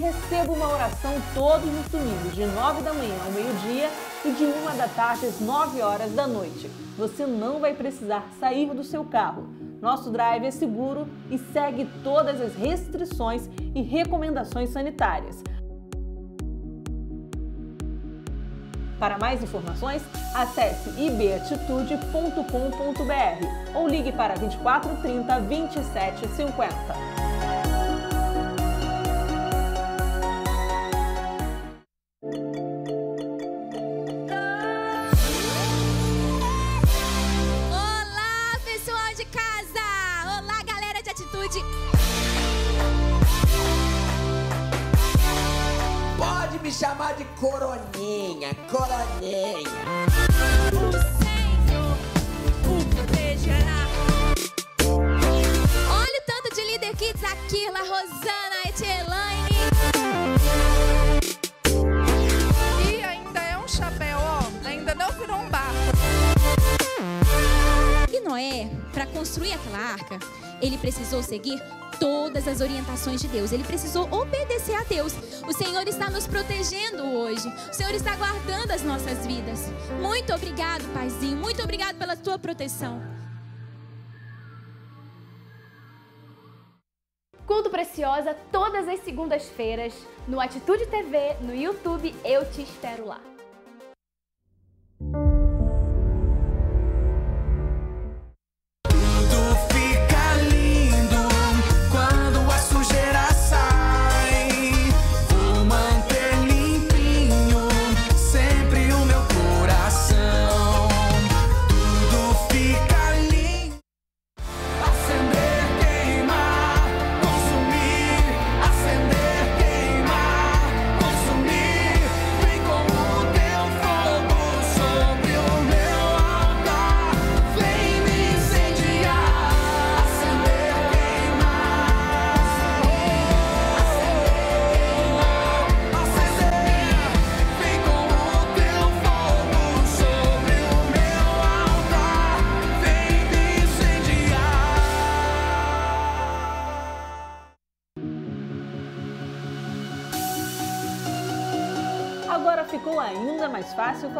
Receba uma oração todos os domingos, de 9 da manhã ao meio-dia e de 1 da tarde às 9 horas da noite. Você não vai precisar sair do seu carro. Nosso drive é seguro e segue todas as restrições e recomendações sanitárias. Para mais informações, acesse ibatitude.com.br ou ligue para 2430 2750. De coroninha, coroninha. O Senhor o protegerá. Olha o tanto de líder kids aqui, La Rosana, Etielaine. E ainda é um chapéu, ó, ainda não virou um barco. E Noé, para construir aquela arca, ele precisou seguir todas as orientações de Deus. Ele precisou obedecer a Deus. O Senhor está nos protegendo hoje. O Senhor está guardando as nossas vidas. Muito obrigado, Paizinho. Muito obrigado pela tua proteção. Culto Preciosa todas as segundas-feiras no Atitude TV, no YouTube. Eu te espero lá.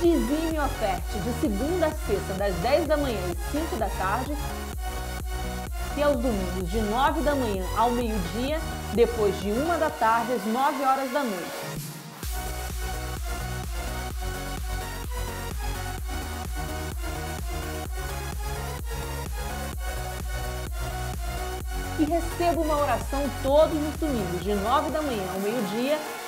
Dizime e oferte de segunda a sexta, das 10 da manhã às 5 da tarde. E aos domingos, de 9 da manhã ao meio-dia, depois de 1 da tarde às 9 horas da noite. e receba uma oração todos os domingos, de 9 da manhã ao meio-dia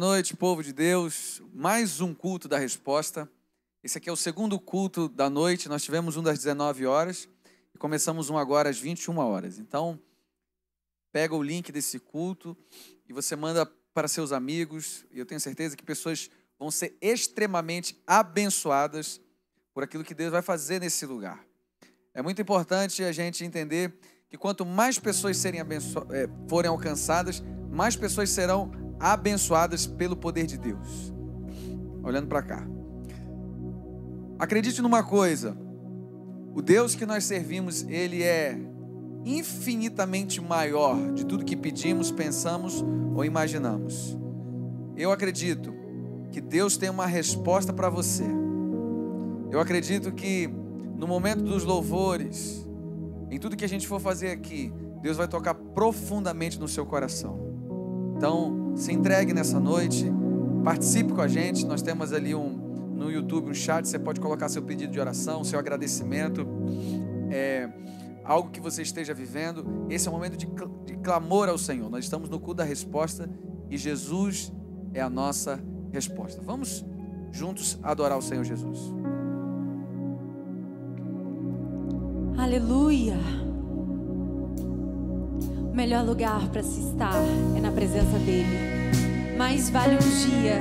Noite, povo de Deus. Mais um culto da resposta. Esse aqui é o segundo culto da noite. Nós tivemos um das 19 horas e começamos um agora às 21 horas. Então, pega o link desse culto e você manda para seus amigos. E eu tenho certeza que pessoas vão ser extremamente abençoadas por aquilo que Deus vai fazer nesse lugar. É muito importante a gente entender que quanto mais pessoas serem abenço... é, forem alcançadas, mais pessoas serão abençoadas pelo poder de Deus. Olhando para cá. Acredite numa coisa: o Deus que nós servimos, ele é infinitamente maior de tudo que pedimos, pensamos ou imaginamos. Eu acredito que Deus tem uma resposta para você. Eu acredito que no momento dos louvores, em tudo que a gente for fazer aqui, Deus vai tocar profundamente no seu coração. Então, se entregue nessa noite, participe com a gente. Nós temos ali um no YouTube um chat, você pode colocar seu pedido de oração, seu agradecimento, é, algo que você esteja vivendo. Esse é o momento de, de clamor ao Senhor. Nós estamos no cu da resposta e Jesus é a nossa resposta. Vamos juntos adorar o Senhor Jesus. Aleluia. O melhor lugar para se estar é na presença dele. Mais vale um dia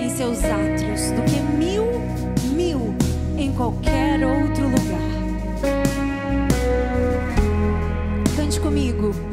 em seus átrios do que mil, mil em qualquer outro lugar. Cante comigo.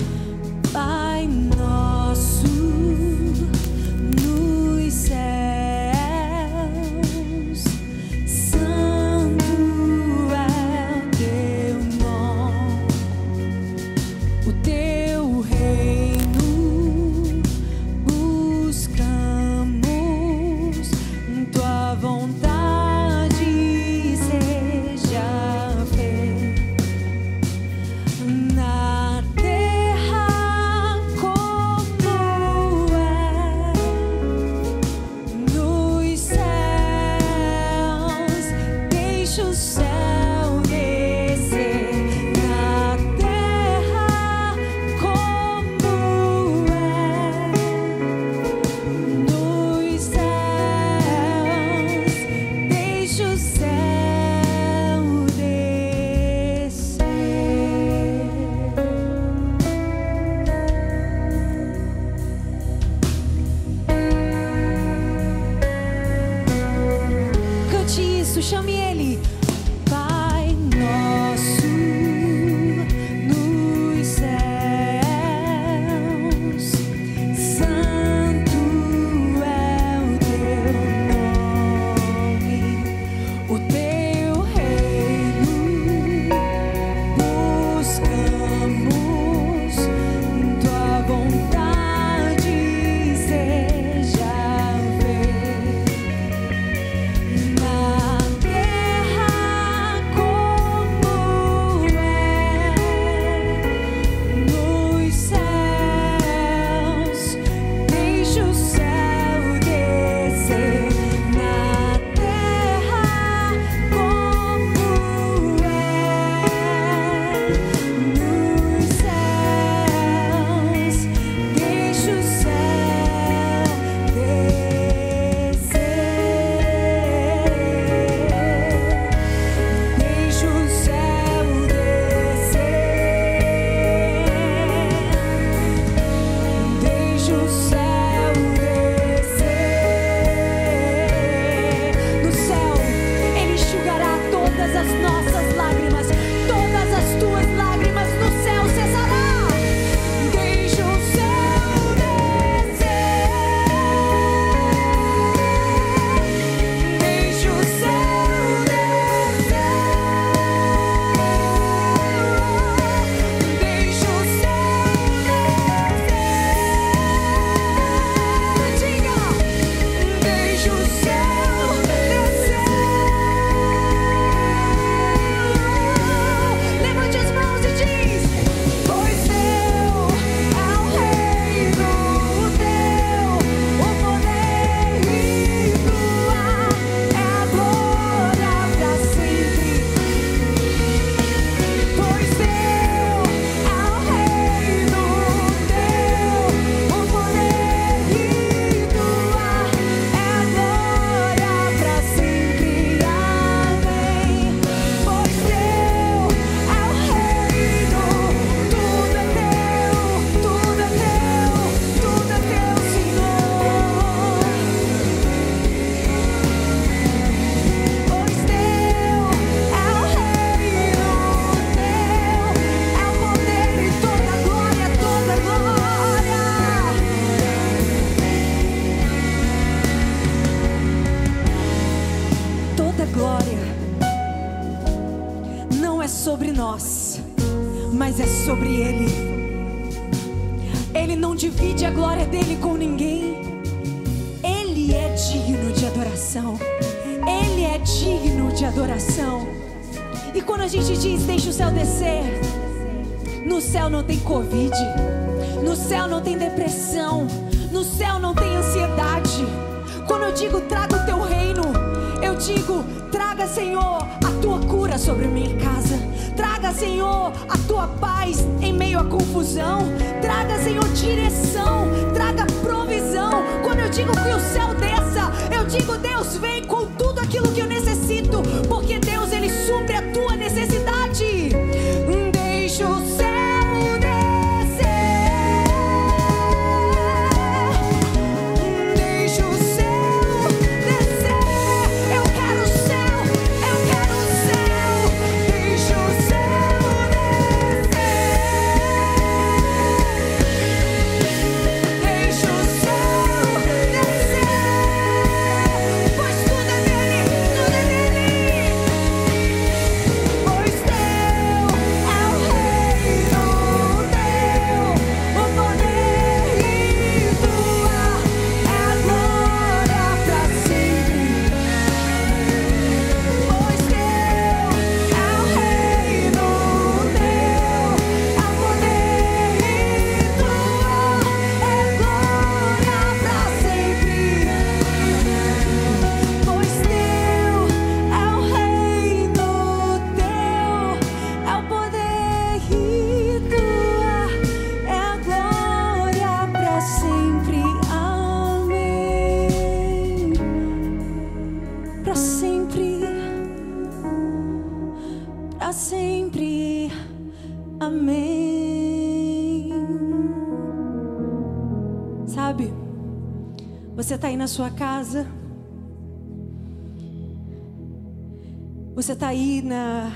Você está aí na.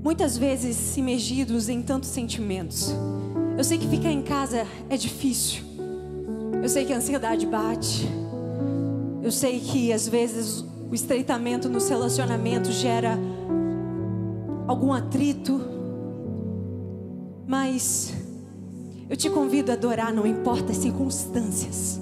Muitas vezes imergidos em tantos sentimentos. Eu sei que ficar em casa é difícil. Eu sei que a ansiedade bate. Eu sei que às vezes o estreitamento nos relacionamentos gera algum atrito. Mas eu te convido a adorar, não importa as circunstâncias.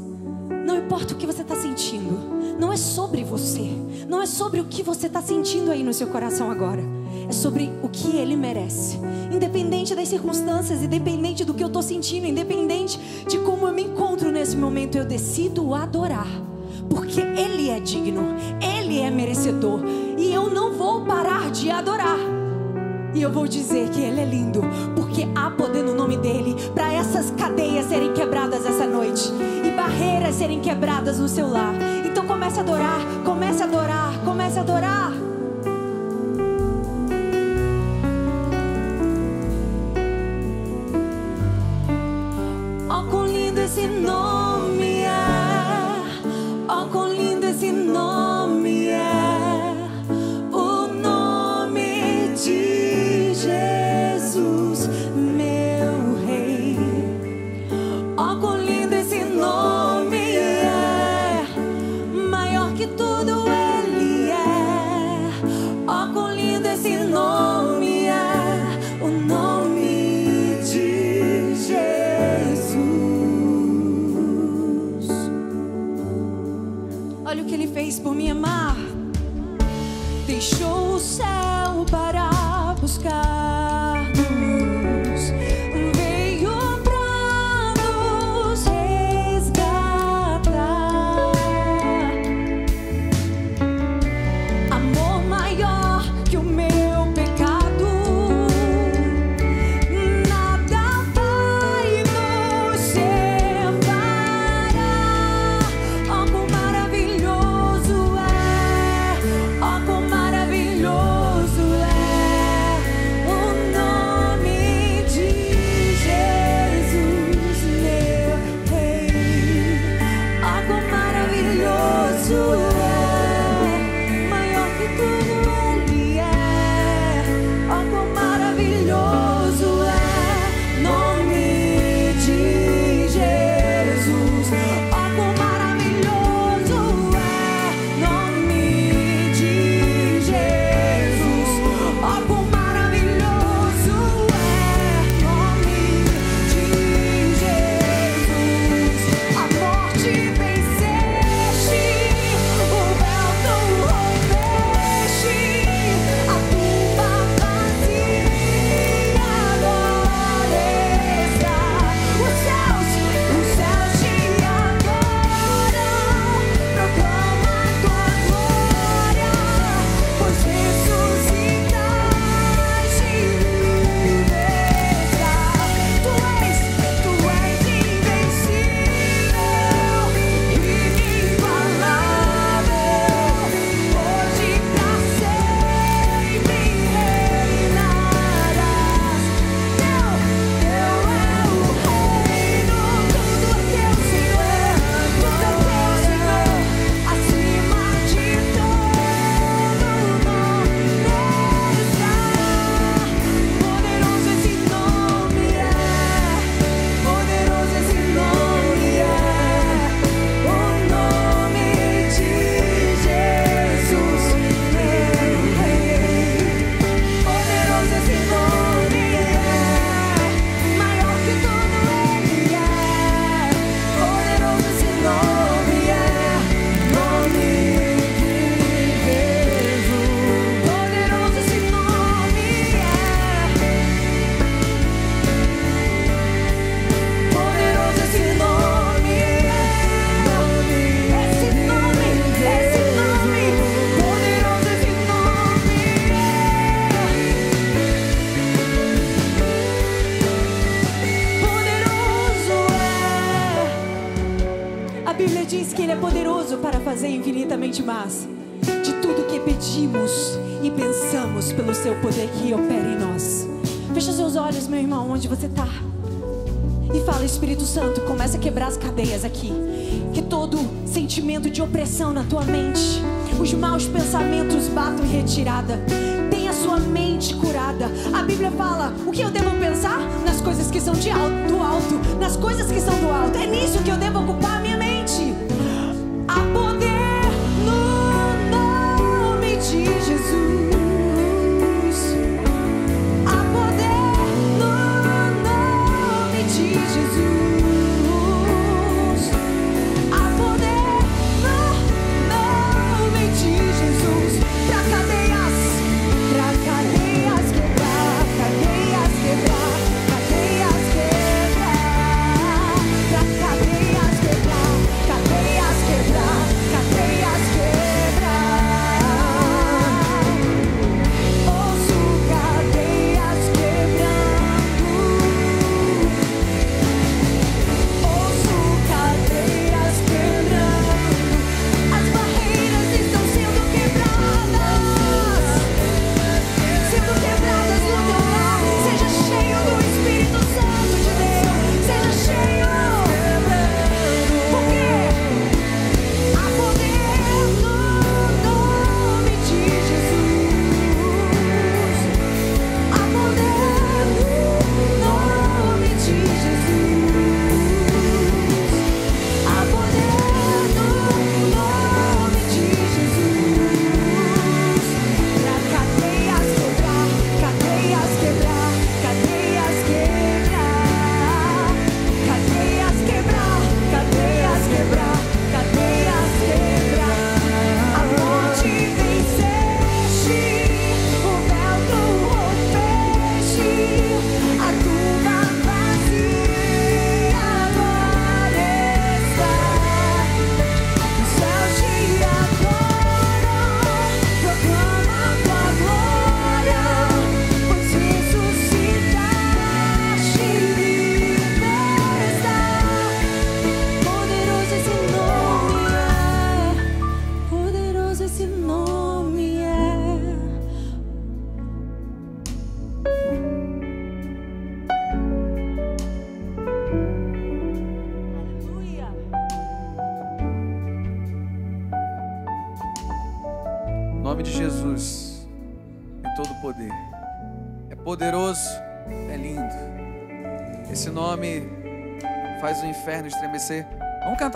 Não importa o que você está sentindo. Não é sobre você. Não é sobre o que você está sentindo aí no seu coração agora. É sobre o que ele merece. Independente das circunstâncias, independente do que eu estou sentindo, independente de como eu me encontro nesse momento, eu decido adorar. Porque ele é digno, ele é merecedor. E eu não vou parar de adorar. E eu vou dizer que ele é lindo, porque há poder no nome dele para essas cadeias serem quebradas essa noite e barreiras serem quebradas no seu lar. Então comece a adorar, comece a adorar, comece a adorar.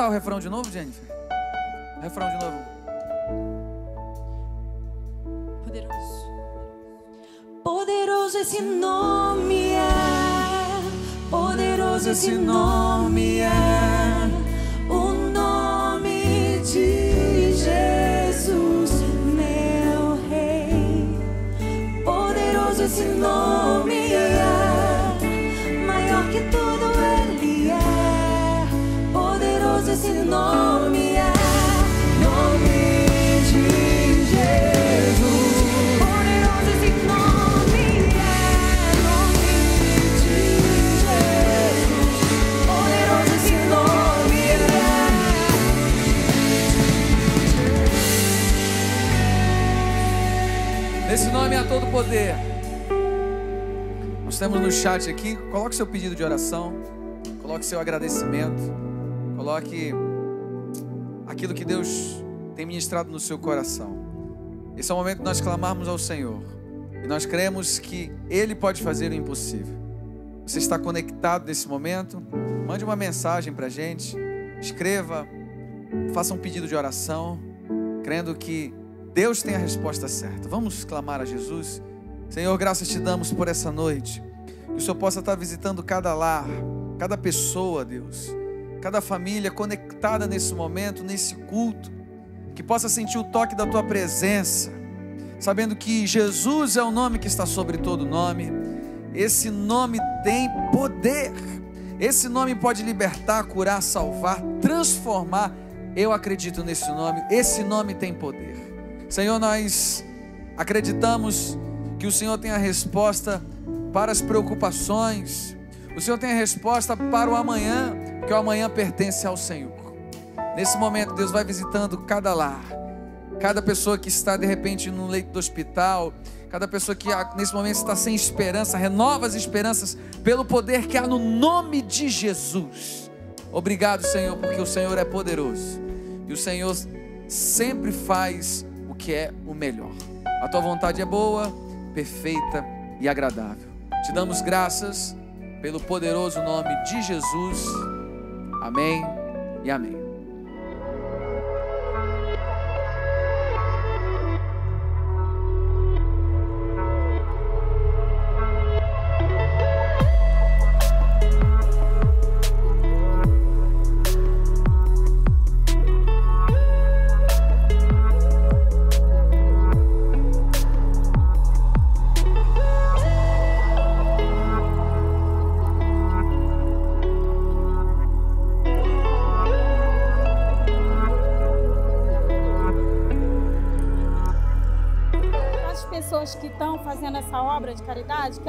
Cantar o refrão de novo, Jennifer? Refrão de novo. Poderoso. Poderoso esse nome é. Poderoso esse nome é. Todo poder. Nós temos no chat aqui. Coloque seu pedido de oração. Coloque seu agradecimento. Coloque aquilo que Deus tem ministrado no seu coração. Esse é o momento de nós clamarmos ao Senhor. E nós cremos que Ele pode fazer o impossível. Você está conectado nesse momento? Mande uma mensagem para a gente. Escreva. Faça um pedido de oração. Crendo que Deus tem a resposta certa. Vamos clamar a Jesus. Senhor, graças te damos por essa noite. Que o Senhor possa estar visitando cada lar, cada pessoa, Deus. Cada família conectada nesse momento, nesse culto. Que possa sentir o toque da tua presença. Sabendo que Jesus é o nome que está sobre todo nome. Esse nome tem poder. Esse nome pode libertar, curar, salvar, transformar. Eu acredito nesse nome. Esse nome tem poder. Senhor, nós acreditamos que o Senhor tem a resposta para as preocupações. O Senhor tem a resposta para o amanhã, que o amanhã pertence ao Senhor. Nesse momento, Deus vai visitando cada lar, cada pessoa que está de repente no leito do hospital, cada pessoa que ah, nesse momento está sem esperança, renova as esperanças pelo poder que há no nome de Jesus. Obrigado, Senhor, porque o Senhor é poderoso e o Senhor sempre faz que é o melhor. A tua vontade é boa, perfeita e agradável. Te damos graças pelo poderoso nome de Jesus. Amém e amém.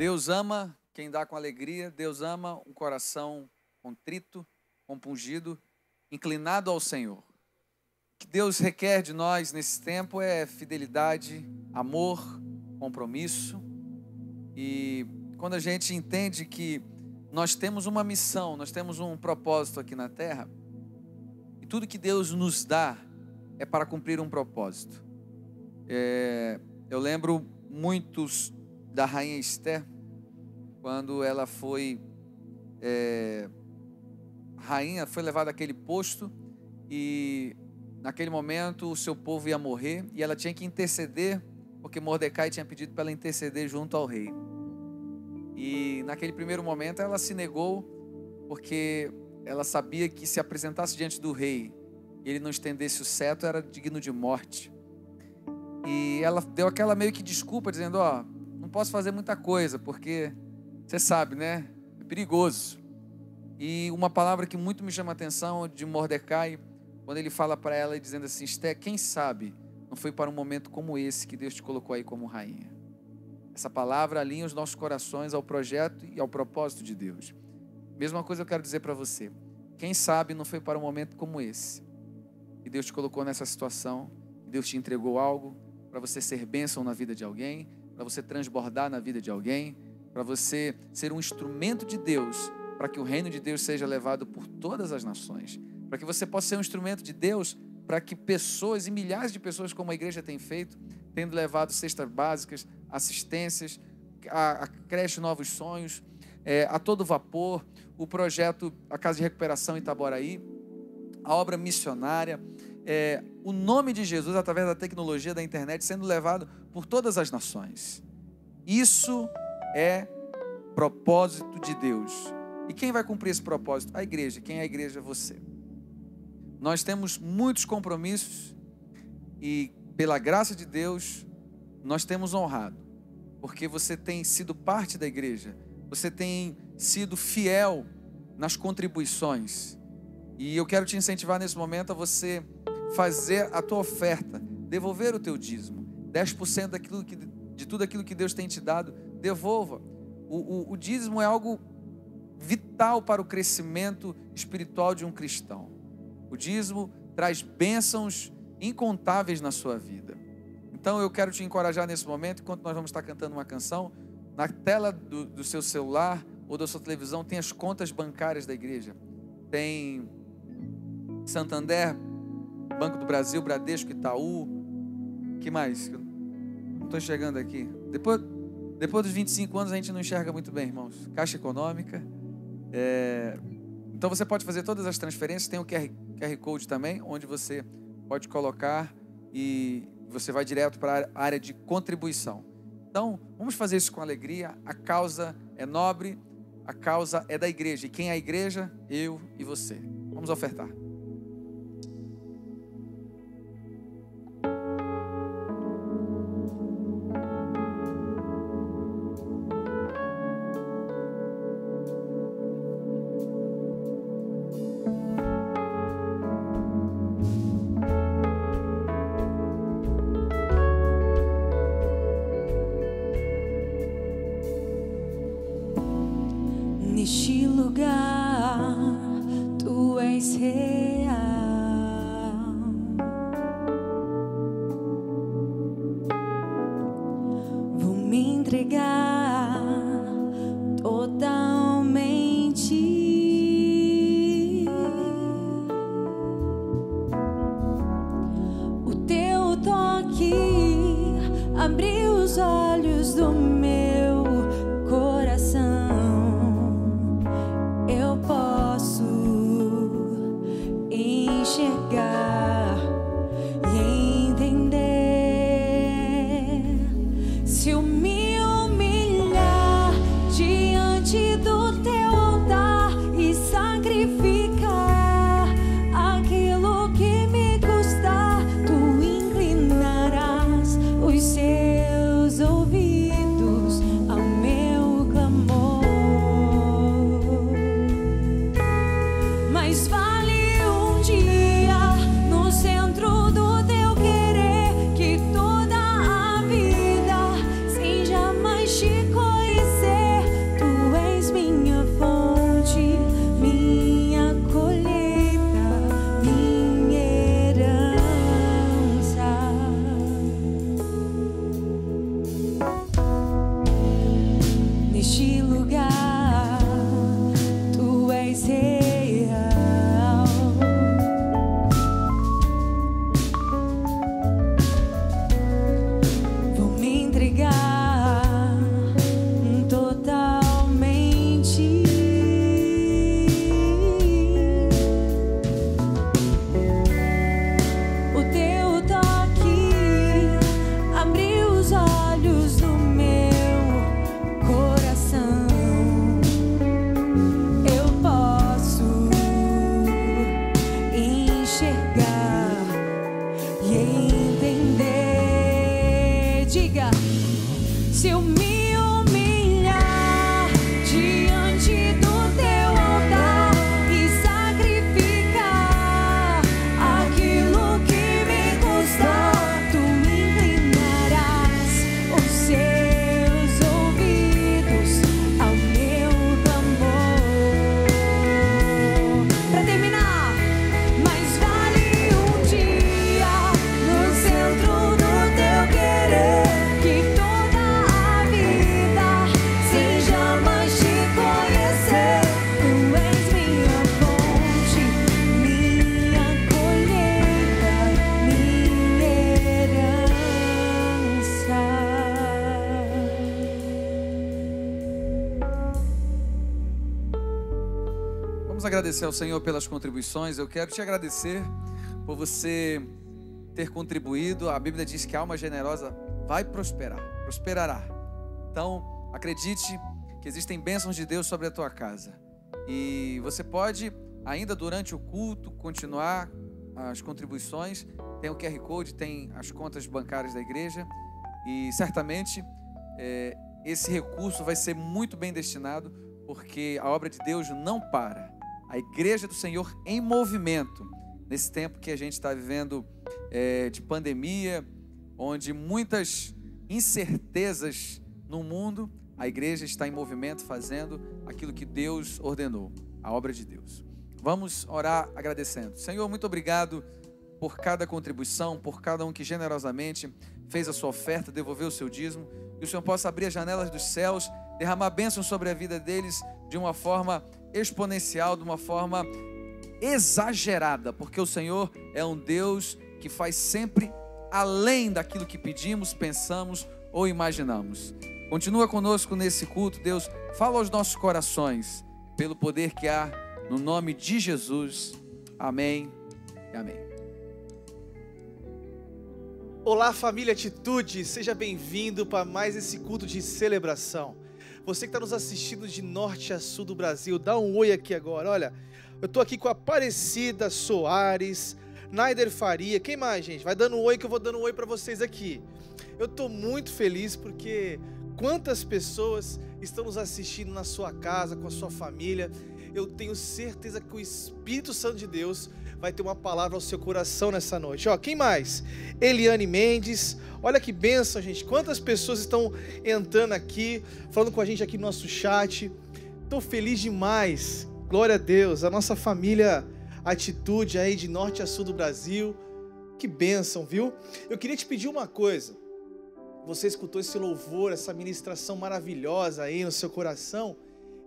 Deus ama quem dá com alegria, Deus ama um coração contrito, compungido, inclinado ao Senhor. O que Deus requer de nós nesse tempo é fidelidade, amor, compromisso. E quando a gente entende que nós temos uma missão, nós temos um propósito aqui na terra, e tudo que Deus nos dá é para cumprir um propósito. É, eu lembro muitos da rainha Esther, quando ela foi é, rainha, foi levada àquele posto e naquele momento o seu povo ia morrer e ela tinha que interceder, porque Mordecai tinha pedido para ela interceder junto ao rei. E naquele primeiro momento ela se negou, porque ela sabia que se apresentasse diante do rei e ele não estendesse o cetro, era digno de morte. E ela deu aquela meio que desculpa, dizendo: Ó, não posso fazer muita coisa, porque você sabe, né? É perigoso. E uma palavra que muito me chama a atenção de Mordecai, quando ele fala para ela dizendo assim: Esté, quem sabe não foi para um momento como esse que Deus te colocou aí como rainha. Essa palavra alinha os nossos corações ao projeto e ao propósito de Deus. Mesma coisa eu quero dizer para você. Quem sabe não foi para um momento como esse que Deus te colocou nessa situação, Deus te entregou algo para você ser bênção na vida de alguém, para você transbordar na vida de alguém, para você ser um instrumento de Deus, para que o reino de Deus seja levado por todas as nações, para que você possa ser um instrumento de Deus, para que pessoas e milhares de pessoas, como a igreja tem feito, tendo levado cestas básicas, assistências, a, a creche Novos Sonhos, é, a todo vapor, o projeto A Casa de Recuperação Itaboraí, a obra missionária, é, o nome de Jesus através da tecnologia da internet sendo levado por todas as nações. Isso é propósito de Deus. E quem vai cumprir esse propósito? A igreja. Quem é a igreja? Você. Nós temos muitos compromissos e, pela graça de Deus, nós temos honrado, porque você tem sido parte da igreja, você tem sido fiel nas contribuições. E eu quero te incentivar nesse momento a você fazer a tua oferta, devolver o teu dízimo. 10% daquilo que, de tudo aquilo que Deus tem te dado, devolva. O, o, o dízimo é algo vital para o crescimento espiritual de um cristão. O dízimo traz bênçãos incontáveis na sua vida. Então eu quero te encorajar nesse momento, enquanto nós vamos estar cantando uma canção, na tela do, do seu celular ou da sua televisão tem as contas bancárias da igreja. Tem Santander, Banco do Brasil, Bradesco, Itaú. Que mais? Não estou enxergando aqui. Depois, depois dos 25 anos a gente não enxerga muito bem, irmãos. Caixa Econômica. é, Então você pode fazer todas as transferências. Tem o QR, QR Code também, onde você pode colocar e você vai direto para a área de contribuição. Então, vamos fazer isso com alegria. A causa é nobre, a causa é da igreja. E quem é a igreja? Eu e você. Vamos ofertar. Vamos agradecer ao Senhor pelas contribuições. Eu quero te agradecer por você ter contribuído. A Bíblia diz que a alma generosa vai prosperar, prosperará. Então, acredite que existem bênçãos de Deus sobre a tua casa. E você pode, ainda durante o culto, continuar as contribuições. Tem o QR Code, tem as contas bancárias da igreja. E certamente eh, esse recurso vai ser muito bem destinado, porque a obra de Deus não para. A igreja do Senhor em movimento, nesse tempo que a gente está vivendo eh, de pandemia, onde muitas incertezas no mundo, a igreja está em movimento fazendo aquilo que Deus ordenou, a obra de Deus. Vamos orar agradecendo. Senhor, muito obrigado por cada contribuição, por cada um que generosamente fez a sua oferta, devolveu o seu dízimo. Que o Senhor possa abrir as janelas dos céus, derramar bênção sobre a vida deles de uma forma exponencial, de uma forma exagerada, porque o Senhor é um Deus que faz sempre além daquilo que pedimos, pensamos ou imaginamos. Continua conosco nesse culto, Deus. Fala aos nossos corações, pelo poder que há no nome de Jesus. Amém e amém. Olá, família Atitude, seja bem-vindo para mais esse culto de celebração. Você que está nos assistindo de norte a sul do Brasil, dá um oi aqui agora. Olha, eu estou aqui com a Aparecida Soares, Naider Faria. Quem mais, gente? Vai dando um oi que eu vou dando um oi para vocês aqui. Eu estou muito feliz porque quantas pessoas estão nos assistindo na sua casa, com a sua família. Eu tenho certeza que o Espírito Santo de Deus vai ter uma palavra ao seu coração nessa noite. Ó, quem mais? Eliane Mendes. Olha que benção, gente. Quantas pessoas estão entrando aqui, falando com a gente aqui no nosso chat. Estou feliz demais. Glória a Deus. A nossa família Atitude aí de norte a sul do Brasil. Que bênção, viu? Eu queria te pedir uma coisa. Você escutou esse louvor, essa ministração maravilhosa aí no seu coração.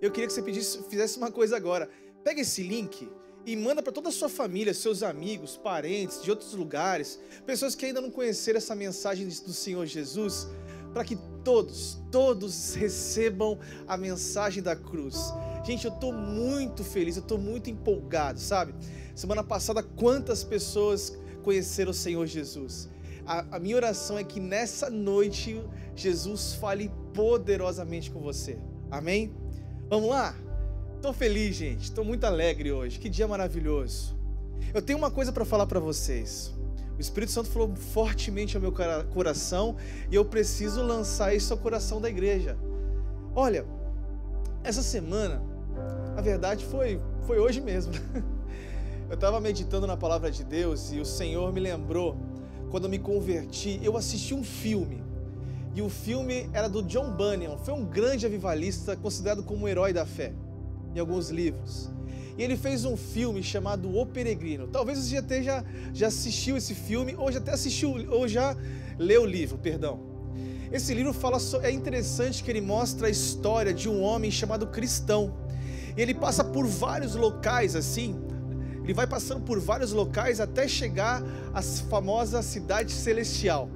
Eu queria que você pedisse, fizesse uma coisa agora. Pega esse link e manda para toda a sua família, seus amigos, parentes de outros lugares, pessoas que ainda não conheceram essa mensagem do Senhor Jesus, para que todos, todos recebam a mensagem da cruz. Gente, eu estou muito feliz, eu estou muito empolgado, sabe? Semana passada, quantas pessoas conheceram o Senhor Jesus? A, a, minha oração é que nessa noite Jesus fale poderosamente com você. Amém? Vamos lá? Estou feliz, gente. Estou muito alegre hoje. Que dia maravilhoso. Eu tenho uma coisa para falar para vocês. O Espírito Santo falou fortemente ao meu coração e eu preciso lançar isso ao coração da igreja. Olha, essa semana, a verdade foi, foi hoje mesmo. Eu estava meditando na palavra de Deus e o Senhor me lembrou quando eu me converti, eu assisti um filme. E o filme era do John Bunyan, foi um grande avivalista, considerado como um herói da fé, em alguns livros. E ele fez um filme chamado O Peregrino. Talvez você até já, já assistiu esse filme, ou já até assistiu, ou já leu o livro, perdão. Esse livro fala é interessante que ele mostra a história de um homem chamado Cristão. E ele passa por vários locais assim, ele vai passando por vários locais até chegar à famosa cidade celestial.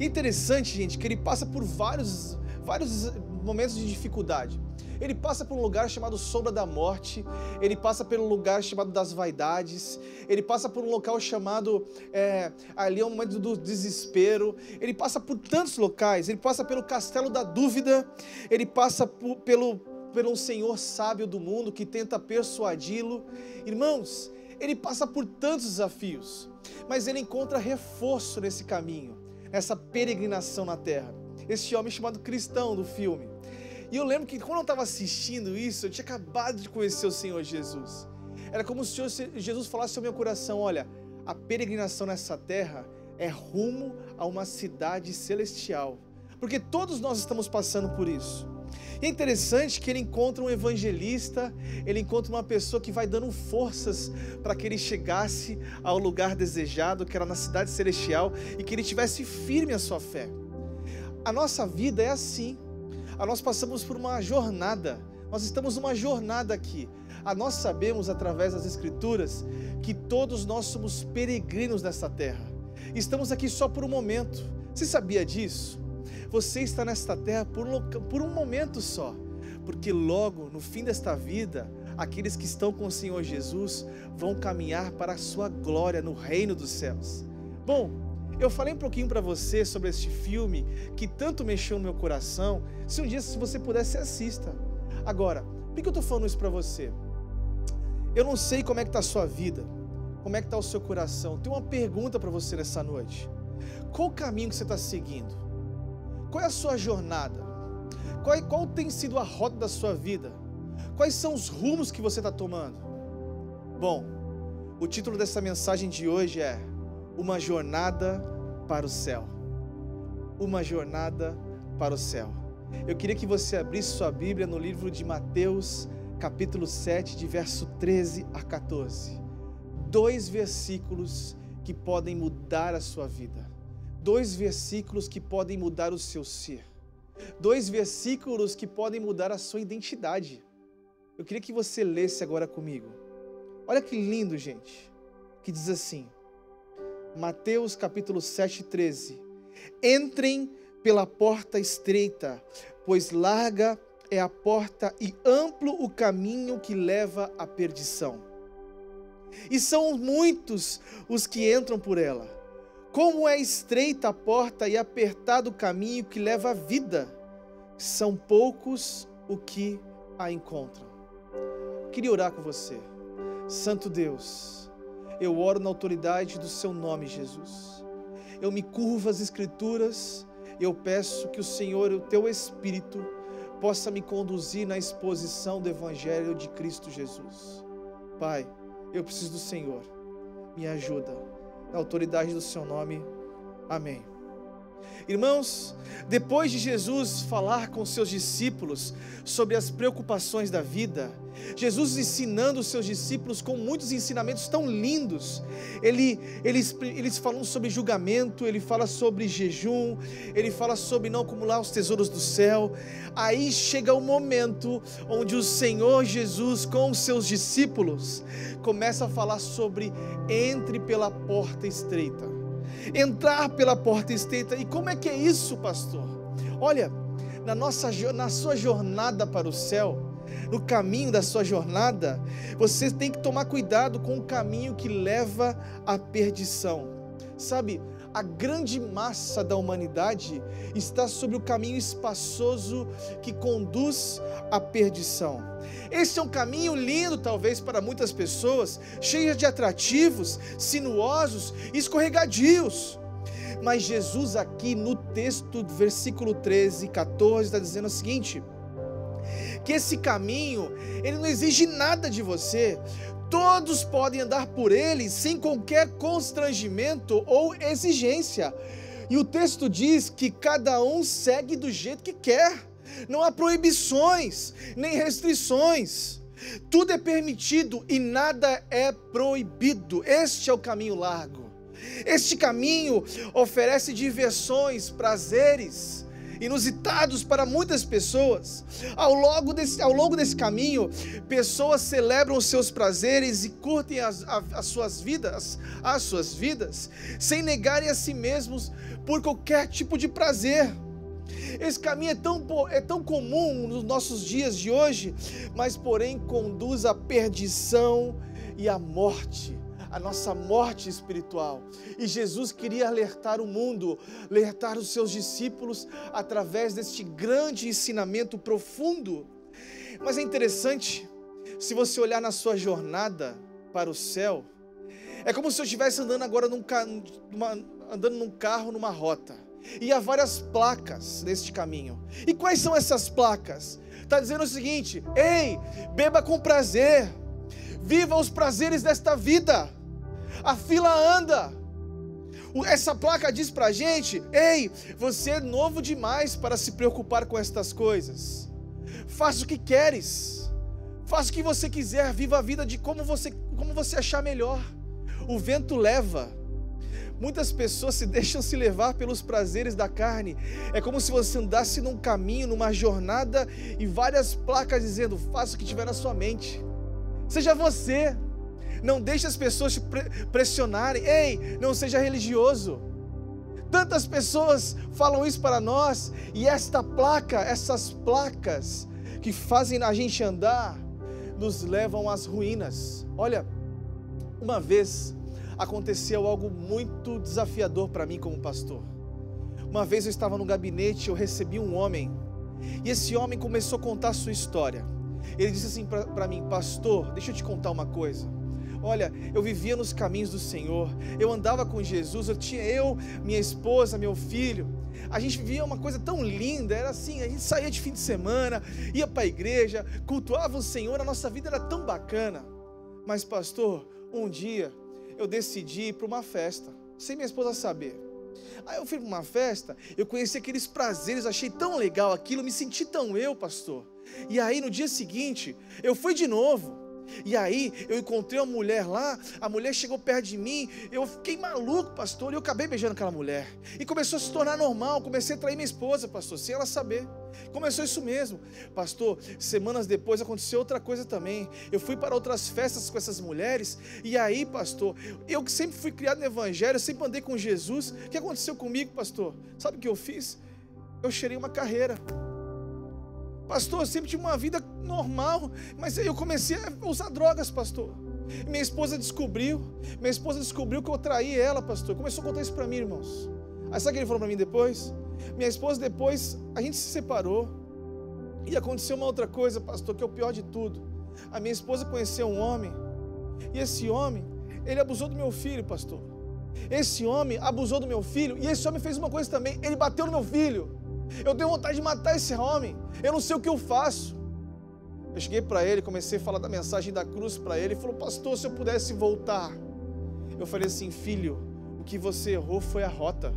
Interessante, gente, que ele passa por vários, vários momentos de dificuldade. Ele passa por um lugar chamado Sombra da Morte, ele passa pelo lugar chamado das Vaidades, ele passa por um local chamado é, ali é um momento do desespero, ele passa por tantos locais, ele passa pelo Castelo da Dúvida, ele passa por, pelo, pelo Senhor sábio do mundo que tenta persuadi-lo. Irmãos, ele passa por tantos desafios, mas ele encontra reforço nesse caminho, nessa peregrinação na terra. Esse homem chamado cristão do filme. E eu lembro que quando eu estava assistindo isso, eu tinha acabado de conhecer o Senhor Jesus. Era como se o Senhor Jesus falasse ao meu coração: olha, a peregrinação nessa terra é rumo a uma cidade celestial. Porque todos nós estamos passando por isso. E é interessante que ele encontra um evangelista, ele encontra uma pessoa que vai dando forças para que ele chegasse ao lugar desejado, que era na cidade celestial, e que ele tivesse firme a sua fé. A nossa vida é assim. Nós passamos por uma jornada. Nós estamos numa jornada aqui. A nós sabemos através das escrituras que todos nós somos peregrinos nessa terra. Estamos aqui só por um momento. Você sabia disso? Você está nesta terra por, por um momento só, porque logo no fim desta vida, aqueles que estão com o Senhor Jesus vão caminhar para a sua glória no reino dos céus. Bom, eu falei um pouquinho para você sobre este filme que tanto mexeu no meu coração. Se um dia se você pudesse assista. Agora, por que eu estou falando isso para você? Eu não sei como é que está a sua vida, como é que está o seu coração. Tenho uma pergunta para você nessa noite. Qual o caminho que você está seguindo? Qual é a sua jornada? Qual, é, qual tem sido a rota da sua vida? Quais são os rumos que você está tomando? Bom, o título dessa mensagem de hoje é Uma Jornada para o Céu. Uma Jornada para o Céu. Eu queria que você abrisse sua Bíblia no livro de Mateus, capítulo 7, de verso 13 a 14. Dois versículos que podem mudar a sua vida. Dois versículos que podem mudar o seu ser. Dois versículos que podem mudar a sua identidade. Eu queria que você lesse agora comigo. Olha que lindo, gente. Que diz assim: Mateus capítulo 7, 13. Entrem pela porta estreita, pois larga é a porta e amplo o caminho que leva à perdição. E são muitos os que entram por ela. Como é estreita a porta e apertado o caminho que leva à vida, são poucos o que a encontram. Queria orar com você. Santo Deus, eu oro na autoridade do seu nome, Jesus. Eu me curvo às Escrituras e eu peço que o Senhor, o teu Espírito, possa me conduzir na exposição do Evangelho de Cristo Jesus. Pai, eu preciso do Senhor. Me ajuda. Na autoridade do seu nome. Amém. Irmãos, depois de Jesus falar com seus discípulos sobre as preocupações da vida, Jesus ensinando os seus discípulos com muitos ensinamentos tão lindos. Ele, eles, eles falam sobre julgamento, ele fala sobre jejum, ele fala sobre não acumular os tesouros do céu. Aí chega o momento onde o Senhor Jesus, com os seus discípulos, começa a falar sobre entre pela porta estreita entrar pela porta estreita. E como é que é isso, pastor? Olha, na, nossa, na sua jornada para o céu, no caminho da sua jornada, você tem que tomar cuidado com o caminho que leva à perdição. Sabe, a grande massa da humanidade está sobre o caminho espaçoso que conduz à perdição. Esse é um caminho lindo, talvez, para muitas pessoas, cheio de atrativos, sinuosos, escorregadios. Mas Jesus, aqui no texto, versículo 13 e 14, está dizendo o seguinte: que esse caminho, ele não exige nada de você, todos podem andar por ele sem qualquer constrangimento ou exigência. E o texto diz que cada um segue do jeito que quer não há proibições, nem restrições. Tudo é permitido e nada é proibido. Este é o caminho largo. Este caminho oferece diversões, prazeres inusitados para muitas pessoas. Ao longo desse, ao longo desse caminho, pessoas celebram os seus prazeres e curtem as, as suas vidas, as suas vidas, sem negarem a si mesmos por qualquer tipo de prazer. Esse caminho é tão, é tão comum nos nossos dias de hoje, mas porém conduz à perdição e à morte a nossa morte espiritual. E Jesus queria alertar o mundo, alertar os seus discípulos através deste grande ensinamento profundo. Mas é interessante, se você olhar na sua jornada para o céu, é como se eu estivesse andando agora num, numa, andando num carro numa rota. E há várias placas neste caminho. E quais são essas placas? Está dizendo o seguinte: ei, beba com prazer, viva os prazeres desta vida. A fila anda. Essa placa diz para a gente: ei, você é novo demais para se preocupar com estas coisas. Faça o que queres, faça o que você quiser, viva a vida de como você, como você achar melhor. O vento leva, Muitas pessoas se deixam se levar pelos prazeres da carne. É como se você andasse num caminho, numa jornada e várias placas dizendo: faça o que tiver na sua mente. Seja você. Não deixe as pessoas te pressionarem. Ei, não seja religioso. Tantas pessoas falam isso para nós e esta placa, essas placas que fazem a gente andar, nos levam às ruínas. Olha, uma vez aconteceu algo muito desafiador para mim como pastor. Uma vez eu estava no gabinete, eu recebi um homem, e esse homem começou a contar a sua história. Ele disse assim para mim, pastor, deixa eu te contar uma coisa. Olha, eu vivia nos caminhos do Senhor, eu andava com Jesus, eu tinha eu, minha esposa, meu filho. A gente vivia uma coisa tão linda, era assim, a gente saía de fim de semana, ia para a igreja, cultuava o Senhor, a nossa vida era tão bacana. Mas pastor, um dia eu decidi ir para uma festa, sem minha esposa saber. Aí eu fui para uma festa, eu conheci aqueles prazeres, achei tão legal aquilo, me senti tão eu, pastor. E aí no dia seguinte, eu fui de novo. E aí eu encontrei uma mulher lá, a mulher chegou perto de mim, eu fiquei maluco, pastor, e eu acabei beijando aquela mulher. E começou a se tornar normal, comecei a trair minha esposa, pastor, sem ela saber. Começou isso mesmo. Pastor, semanas depois aconteceu outra coisa também. Eu fui para outras festas com essas mulheres, e aí, pastor, eu que sempre fui criado no evangelho, sempre andei com Jesus. O que aconteceu comigo, pastor? Sabe o que eu fiz? Eu cheirei uma carreira. Pastor, eu sempre tive uma vida normal, mas eu comecei a usar drogas, pastor. Minha esposa descobriu, minha esposa descobriu que eu traí ela, pastor. Começou a contar isso para mim, irmãos. Aí sabe o que ele falou para mim depois? Minha esposa depois, a gente se separou. E aconteceu uma outra coisa, pastor, que é o pior de tudo. A minha esposa conheceu um homem, e esse homem, ele abusou do meu filho, pastor. Esse homem abusou do meu filho, e esse homem fez uma coisa também, ele bateu no meu filho. Eu tenho vontade de matar esse homem. Eu não sei o que eu faço. Eu cheguei para ele, comecei a falar da mensagem da cruz para ele. Ele falou, pastor, se eu pudesse voltar. Eu falei assim, filho, o que você errou foi a rota.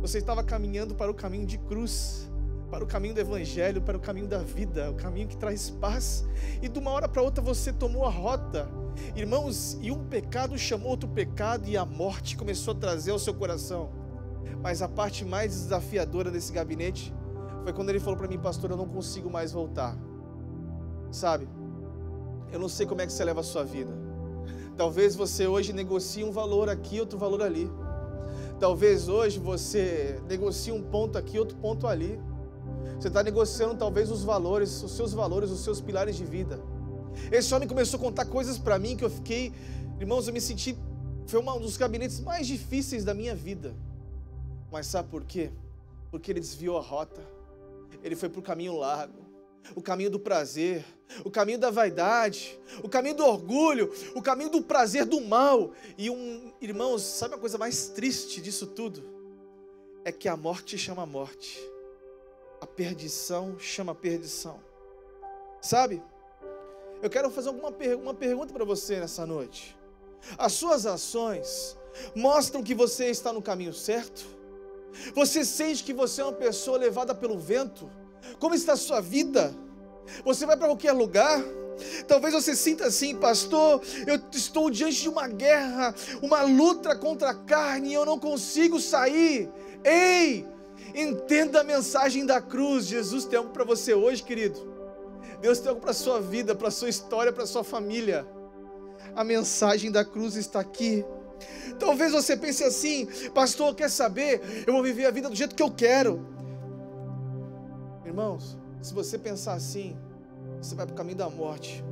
Você estava caminhando para o caminho de cruz, para o caminho do evangelho, para o caminho da vida, o caminho que traz paz. E de uma hora para outra você tomou a rota. Irmãos, e um pecado chamou outro pecado e a morte começou a trazer ao seu coração. Mas a parte mais desafiadora desse gabinete foi quando ele falou para mim, pastor, eu não consigo mais voltar. Sabe? Eu não sei como é que você leva a sua vida. Talvez você hoje negocie um valor aqui, outro valor ali. Talvez hoje você negocie um ponto aqui, outro ponto ali. Você está negociando talvez os valores, os seus valores, os seus pilares de vida. Esse homem começou a contar coisas para mim que eu fiquei, irmãos, eu me senti, foi um dos gabinetes mais difíceis da minha vida. Mas sabe por quê? Porque ele desviou a rota. Ele foi para o caminho largo, o caminho do prazer, o caminho da vaidade, o caminho do orgulho, o caminho do prazer do mal. E um, irmãos, sabe a coisa mais triste disso tudo? É que a morte chama a morte, a perdição chama a perdição. Sabe? Eu quero fazer per uma pergunta para você nessa noite. As suas ações mostram que você está no caminho certo? Você sente que você é uma pessoa levada pelo vento? Como está a sua vida? Você vai para qualquer lugar? Talvez você sinta assim, pastor, eu estou diante de uma guerra, uma luta contra a carne e eu não consigo sair. Ei, entenda a mensagem da cruz. Jesus tem algo para você hoje, querido. Deus tem algo para a sua vida, para a sua história, para a sua família. A mensagem da cruz está aqui. Talvez você pense assim, pastor, quer saber? Eu vou viver a vida do jeito que eu quero. Irmãos, se você pensar assim, você vai para o caminho da morte.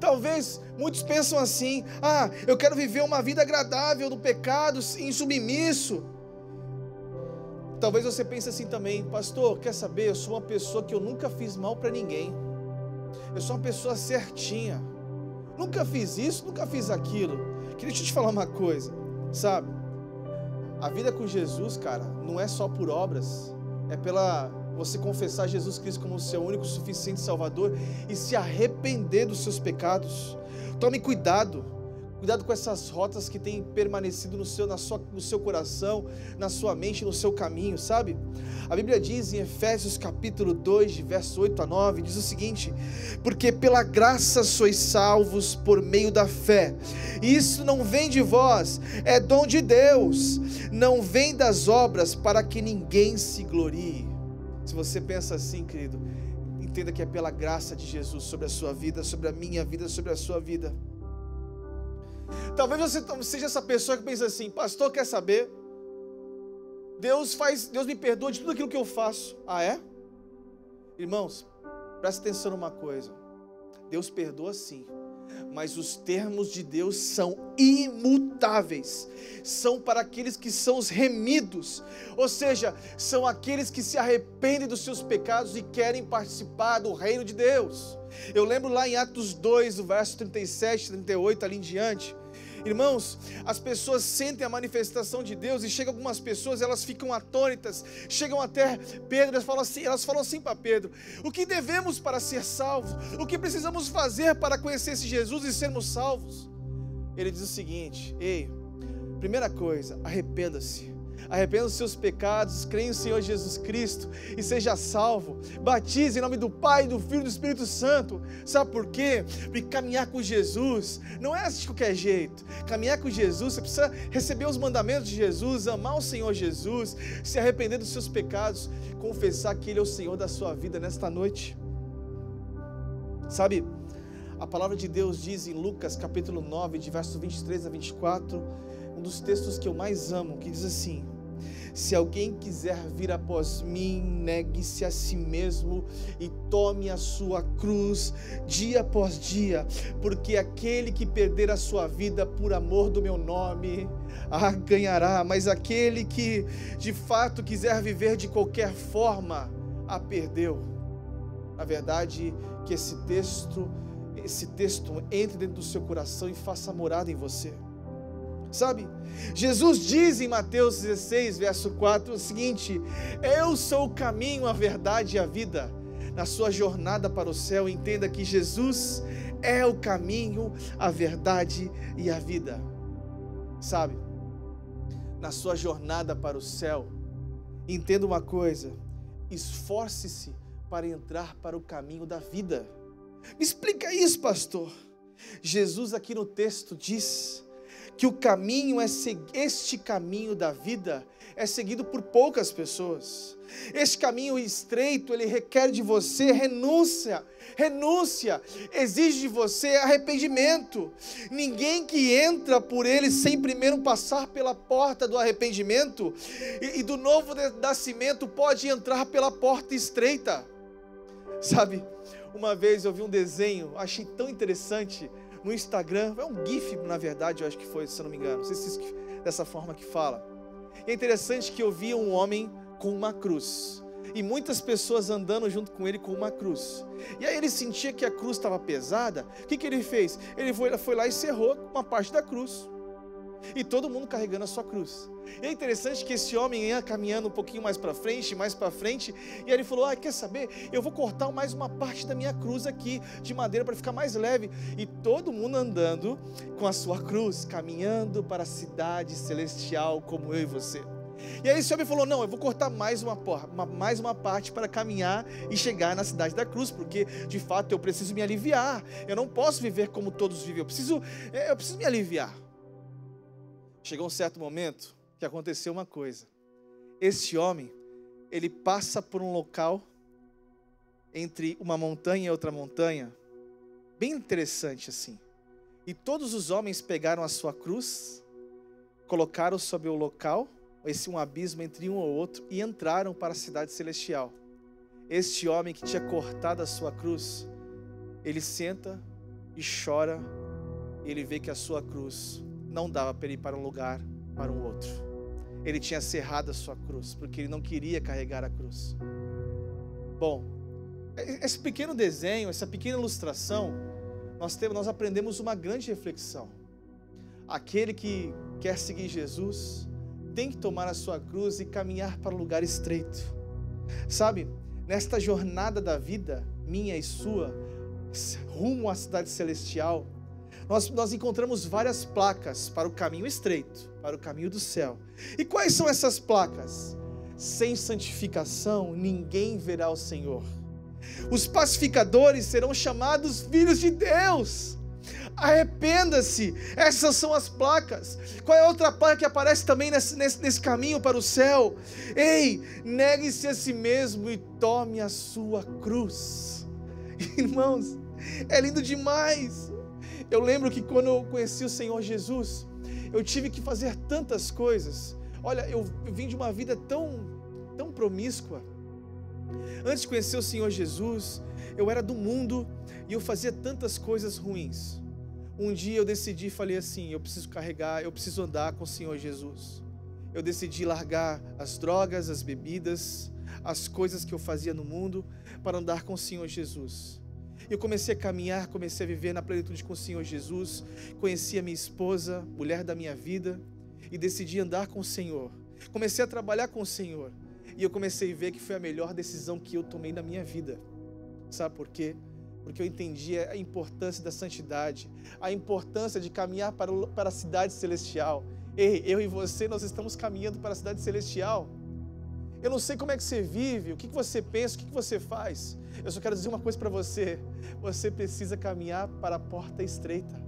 Talvez muitos pensam assim: ah, eu quero viver uma vida agradável do pecado, insubmisso. Talvez você pense assim também, pastor, quer saber? Eu sou uma pessoa que eu nunca fiz mal para ninguém. Eu sou uma pessoa certinha. Nunca fiz isso, nunca fiz aquilo. Queria te falar uma coisa, sabe? A vida com Jesus, cara, não é só por obras, é pela você confessar Jesus Cristo como seu único suficiente Salvador e se arrepender dos seus pecados. Tome cuidado Cuidado com essas rotas que têm permanecido no seu, na sua, no seu coração, na sua mente, no seu caminho, sabe? A Bíblia diz em Efésios capítulo 2, de verso 8 a 9, diz o seguinte: Porque pela graça sois salvos por meio da fé. Isso não vem de vós, é dom de Deus. Não vem das obras para que ninguém se glorie. Se você pensa assim, querido, entenda que é pela graça de Jesus sobre a sua vida, sobre a minha vida, sobre a sua vida. Talvez você seja essa pessoa que pensa assim, pastor, quer saber? Deus faz, Deus me perdoa de tudo aquilo que eu faço. Ah, é? Irmãos, presta atenção numa coisa. Deus perdoa sim, mas os termos de Deus são imutáveis. São para aqueles que são os remidos, ou seja, são aqueles que se arrependem dos seus pecados e querem participar do reino de Deus. Eu lembro lá em Atos 2, do verso 37, 38 ali em diante, Irmãos, as pessoas sentem a manifestação de Deus e chegam algumas pessoas, elas ficam atônitas, chegam até Pedro, elas falam assim, elas falam assim para Pedro: "O que devemos para ser salvos? O que precisamos fazer para conhecer esse Jesus e sermos salvos?" Ele diz o seguinte: "Ei, primeira coisa, arrependa-se. Arrependa dos seus pecados, creia no Senhor Jesus Cristo e seja salvo. Batize em nome do Pai, do Filho e do Espírito Santo. Sabe por quê? Porque caminhar com Jesus não é de qualquer jeito. Caminhar com Jesus, você precisa receber os mandamentos de Jesus, amar o Senhor Jesus, se arrepender dos seus pecados, confessar que Ele é o Senhor da sua vida nesta noite. Sabe, a palavra de Deus diz em Lucas capítulo 9, de versos 23 a 24, um dos textos que eu mais amo, que diz assim: Se alguém quiser vir após mim, negue-se a si mesmo e tome a sua cruz dia após dia, porque aquele que perder a sua vida por amor do meu nome, a ganhará, mas aquele que de fato quiser viver de qualquer forma, a perdeu. Na verdade, que esse texto, esse texto entre dentro do seu coração e faça morada em você. Sabe? Jesus diz em Mateus 16, verso 4 o seguinte: Eu sou o caminho, a verdade e a vida. Na sua jornada para o céu, entenda que Jesus é o caminho, a verdade e a vida. Sabe? Na sua jornada para o céu, entenda uma coisa: esforce-se para entrar para o caminho da vida. Me explica isso, pastor. Jesus aqui no texto diz que o caminho é este caminho da vida é seguido por poucas pessoas. Este caminho estreito, ele requer de você renúncia, renúncia, exige de você arrependimento. Ninguém que entra por ele sem primeiro passar pela porta do arrependimento e, e do novo nascimento pode entrar pela porta estreita. Sabe, uma vez eu vi um desenho, achei tão interessante no Instagram, é um GIF, na verdade, eu acho que foi, se eu não me engano, não sei se é dessa forma que fala. E é interessante que eu vi um homem com uma cruz e muitas pessoas andando junto com ele com uma cruz. E aí ele sentia que a cruz estava pesada. O que, que ele fez? Ele foi, foi lá e cerrou uma parte da cruz e todo mundo carregando a sua cruz. E é interessante que esse homem ia caminhando um pouquinho mais para frente, mais para frente, e ele falou: Ah, quer saber? Eu vou cortar mais uma parte da minha cruz aqui de madeira para ficar mais leve. E todo mundo andando com a sua cruz, caminhando para a cidade celestial, como eu e você. E aí esse homem falou: Não, eu vou cortar mais uma, uma, mais uma parte para caminhar e chegar na cidade da cruz, porque de fato eu preciso me aliviar. Eu não posso viver como todos vivem, eu preciso, eu preciso me aliviar. Chegou um certo momento que aconteceu uma coisa. Esse homem, ele passa por um local entre uma montanha e outra montanha, bem interessante assim. E todos os homens pegaram a sua cruz, colocaram sobre o local, esse um abismo entre um ou outro, e entraram para a cidade celestial. Este homem que tinha cortado a sua cruz, ele senta e chora, e ele vê que a sua cruz não dava para ele ir para um lugar, para um outro. Ele tinha cerrado a sua cruz, porque ele não queria carregar a cruz. Bom, esse pequeno desenho, essa pequena ilustração, nós, temos, nós aprendemos uma grande reflexão. Aquele que quer seguir Jesus tem que tomar a sua cruz e caminhar para o um lugar estreito. Sabe, nesta jornada da vida, minha e sua, rumo à cidade celestial, nós, nós encontramos várias placas para o caminho estreito, para o caminho do céu. E quais são essas placas? Sem santificação, ninguém verá o Senhor. Os pacificadores serão chamados filhos de Deus. Arrependa-se, essas são as placas. Qual é a outra placa que aparece também nesse, nesse, nesse caminho para o céu? Ei, negue-se a si mesmo e tome a sua cruz. Irmãos, é lindo demais. Eu lembro que quando eu conheci o Senhor Jesus, eu tive que fazer tantas coisas. Olha, eu, eu vim de uma vida tão, tão promíscua. Antes de conhecer o Senhor Jesus, eu era do mundo e eu fazia tantas coisas ruins. Um dia eu decidi, falei assim: eu preciso carregar, eu preciso andar com o Senhor Jesus. Eu decidi largar as drogas, as bebidas, as coisas que eu fazia no mundo para andar com o Senhor Jesus. Eu comecei a caminhar, comecei a viver na plenitude com o Senhor Jesus. Conheci a minha esposa, mulher da minha vida, e decidi andar com o Senhor. Comecei a trabalhar com o Senhor. E eu comecei a ver que foi a melhor decisão que eu tomei na minha vida. Sabe por quê? Porque eu entendi a importância da santidade, a importância de caminhar para, para a cidade celestial. Ei, eu e você, nós estamos caminhando para a cidade celestial. Eu não sei como é que você vive, o que você pensa, o que você faz. Eu só quero dizer uma coisa para você: você precisa caminhar para a porta estreita.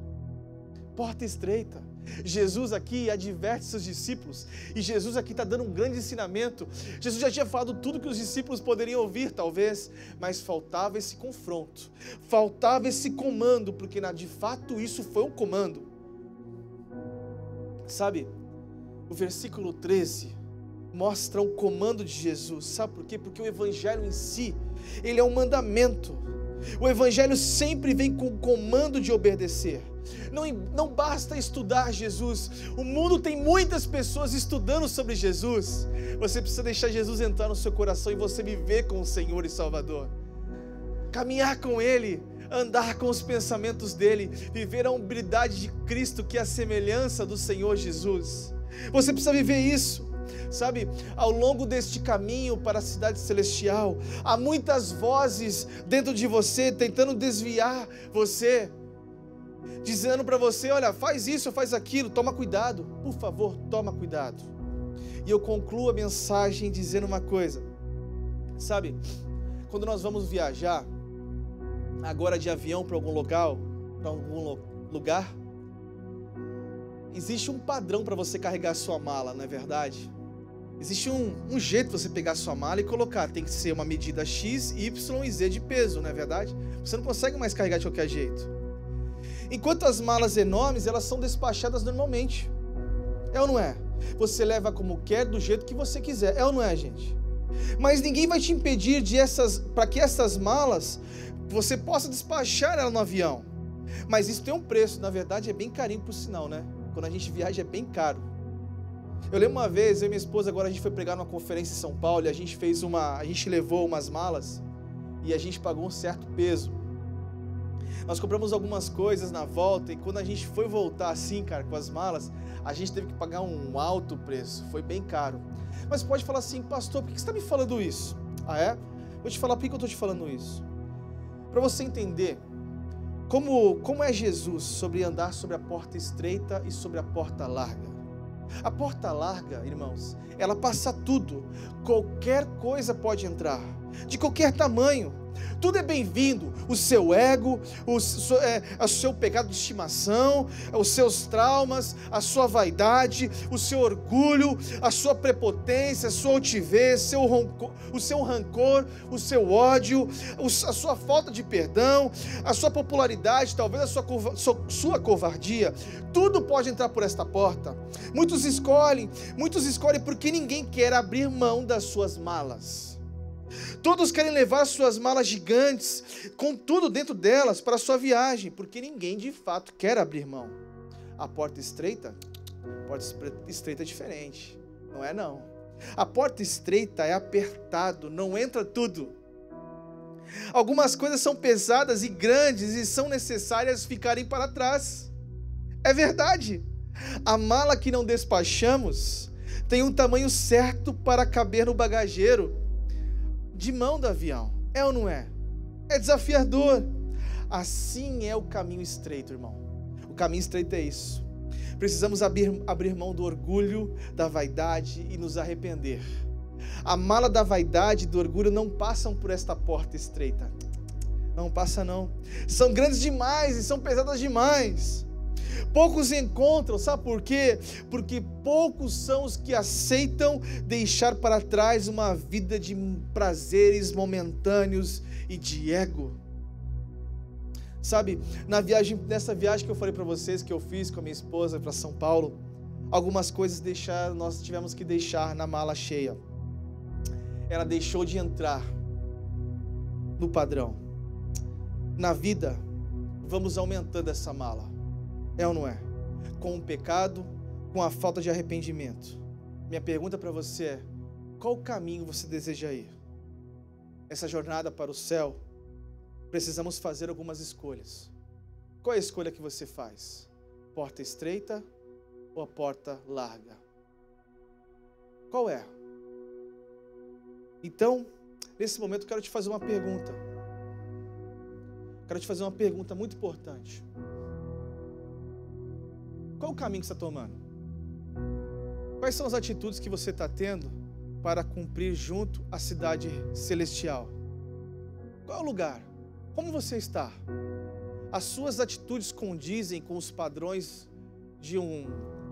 Porta estreita. Jesus aqui adverte seus discípulos e Jesus aqui está dando um grande ensinamento. Jesus já tinha falado tudo que os discípulos poderiam ouvir, talvez, mas faltava esse confronto, faltava esse comando, porque de fato isso foi um comando. Sabe, o versículo 13 mostra o comando de Jesus. Sabe por quê? Porque o evangelho em si, ele é um mandamento. O evangelho sempre vem com o comando de obedecer. Não, não basta estudar Jesus. O mundo tem muitas pessoas estudando sobre Jesus. Você precisa deixar Jesus entrar no seu coração e você viver com o Senhor e Salvador. Caminhar com Ele, andar com os pensamentos dele, viver a humildade de Cristo, que é a semelhança do Senhor Jesus. Você precisa viver isso. Sabe, ao longo deste caminho para a cidade celestial, há muitas vozes dentro de você tentando desviar você, dizendo para você: olha, faz isso, faz aquilo, toma cuidado, por favor, toma cuidado. E eu concluo a mensagem dizendo uma coisa: sabe, quando nós vamos viajar, agora de avião para algum local, para algum lugar, existe um padrão para você carregar sua mala, não é verdade? Existe um, um jeito de você pegar sua mala e colocar. Tem que ser uma medida X, Y e Z de peso, não é verdade? Você não consegue mais carregar de qualquer jeito. Enquanto as malas enormes, elas são despachadas normalmente. É ou não é? Você leva como quer, do jeito que você quiser. É ou não é, gente? Mas ninguém vai te impedir de essas, para que essas malas você possa despachar ela no avião. Mas isso tem um preço, na verdade é bem carinho por sinal, né? Quando a gente viaja é bem caro. Eu lembro uma vez, eu e minha esposa agora a gente foi pregar numa conferência em São Paulo e a gente fez uma, a gente levou umas malas e a gente pagou um certo peso. Nós compramos algumas coisas na volta e quando a gente foi voltar assim, cara, com as malas, a gente teve que pagar um alto preço, foi bem caro. Mas pode falar assim, pastor, por que você está me falando isso? Ah, é? Vou te falar por que eu estou te falando isso. Para você entender como, como é Jesus sobre andar sobre a porta estreita e sobre a porta larga. A porta larga, irmãos, ela passa tudo. Qualquer coisa pode entrar, de qualquer tamanho. Tudo é bem-vindo. O seu ego, o, é, o seu pecado de estimação, os seus traumas, a sua vaidade, o seu orgulho, a sua prepotência, a sua altivez, seu rancor, o seu rancor, o seu ódio, a sua falta de perdão, a sua popularidade, talvez a sua, sua covardia. Tudo pode entrar por esta porta. Muitos escolhem, muitos escolhem porque ninguém quer abrir mão das suas malas. Todos querem levar suas malas gigantes, com tudo dentro delas, para sua viagem, porque ninguém de fato quer abrir mão. A porta estreita, a porta estreita é diferente, não é não. A porta estreita é apertado, não entra tudo. Algumas coisas são pesadas e grandes e são necessárias ficarem para trás. É verdade. A mala que não despachamos tem um tamanho certo para caber no bagageiro de mão do avião. É ou não é? É desafiador. Assim é o caminho estreito, irmão. O caminho estreito é isso. Precisamos abrir, abrir mão do orgulho, da vaidade e nos arrepender. A mala da vaidade e do orgulho não passam por esta porta estreita. Não passa não. São grandes demais e são pesadas demais. Poucos encontram, sabe por quê? Porque poucos são os que aceitam deixar para trás uma vida de prazeres momentâneos e de ego. Sabe, na viagem, nessa viagem que eu falei para vocês que eu fiz com a minha esposa para São Paulo, algumas coisas deixar, nós tivemos que deixar na mala cheia. Ela deixou de entrar no padrão. Na vida, vamos aumentando essa mala. É ou não é? Com o pecado, com a falta de arrependimento. Minha pergunta para você é: qual caminho você deseja ir? Essa jornada para o céu, precisamos fazer algumas escolhas. Qual é a escolha que você faz? Porta estreita ou a porta larga? Qual é? Então, nesse momento, quero te fazer uma pergunta. Quero te fazer uma pergunta muito importante. Qual o caminho que você está tomando? Quais são as atitudes que você está tendo para cumprir junto à cidade celestial? Qual é o lugar? Como você está? As suas atitudes condizem com os padrões de um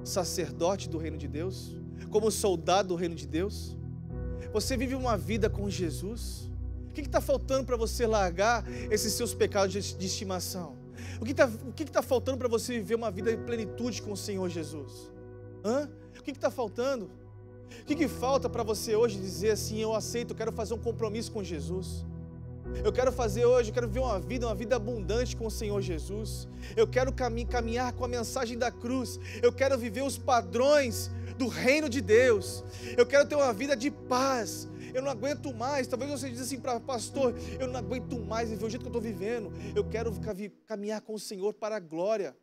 sacerdote do reino de Deus? Como soldado do reino de Deus? Você vive uma vida com Jesus? O que está faltando para você largar esses seus pecados de, de estimação? O que está tá faltando para você viver uma vida em plenitude com o Senhor Jesus? Hã? O que está faltando? O que, que falta para você hoje dizer assim: eu aceito, eu quero fazer um compromisso com Jesus? Eu quero fazer hoje, eu quero viver uma vida, uma vida abundante com o Senhor Jesus. Eu quero caminhar com a mensagem da cruz. Eu quero viver os padrões do reino de Deus. Eu quero ter uma vida de paz. Eu não aguento mais. Talvez você diz assim para pastor, eu não aguento mais viver o jeito que eu estou vivendo. Eu quero caminhar com o Senhor para a glória.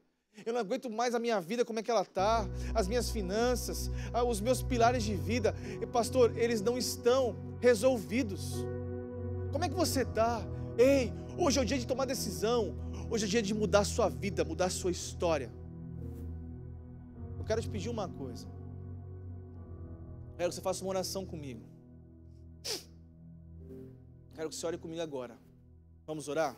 Eu não aguento mais a minha vida, como é que ela está, as minhas finanças, os meus pilares de vida. E pastor, eles não estão resolvidos. Como é que você está? Ei, hoje é o dia de tomar decisão. Hoje é o dia de mudar a sua vida, mudar a sua história. Eu quero te pedir uma coisa. Quero que você faça uma oração comigo. Quero que você ore comigo agora. Vamos orar?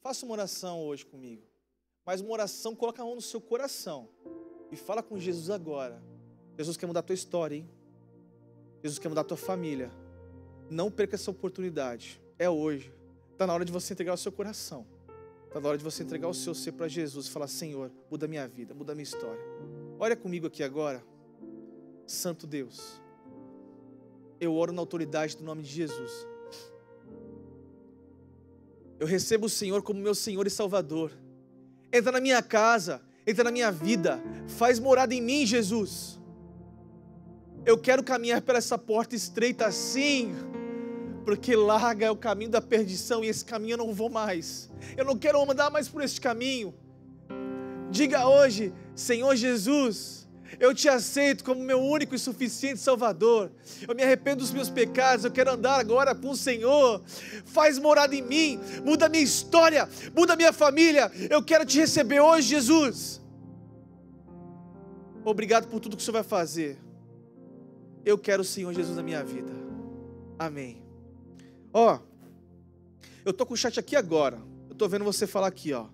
Faça uma oração hoje comigo. Mas uma oração, coloca a mão no seu coração. E fala com Jesus agora. Jesus quer mudar a tua história, hein? Jesus quer mudar a tua família. Não perca essa oportunidade. É hoje. Está na hora de você entregar o seu coração. Está na hora de você entregar o seu ser para Jesus e falar: Senhor, muda minha vida, muda minha história. Olha comigo aqui agora. Santo Deus. Eu oro na autoridade do nome de Jesus. Eu recebo o Senhor como meu Senhor e Salvador. Entra na minha casa, entra na minha vida, faz morada em mim, Jesus. Eu quero caminhar por essa porta estreita assim, porque larga é o caminho da perdição e esse caminho eu não vou mais. Eu não quero andar mais por esse caminho. Diga hoje, Senhor Jesus, eu te aceito como meu único e suficiente Salvador. Eu me arrependo dos meus pecados. Eu quero andar agora com o Senhor. Faz morada em mim. Muda a minha história. Muda a minha família. Eu quero te receber hoje, Jesus. Obrigado por tudo que o Senhor vai fazer. Eu quero o Senhor Jesus na minha vida. Amém. Ó, eu tô com o chat aqui agora. Eu tô vendo você falar aqui, ó.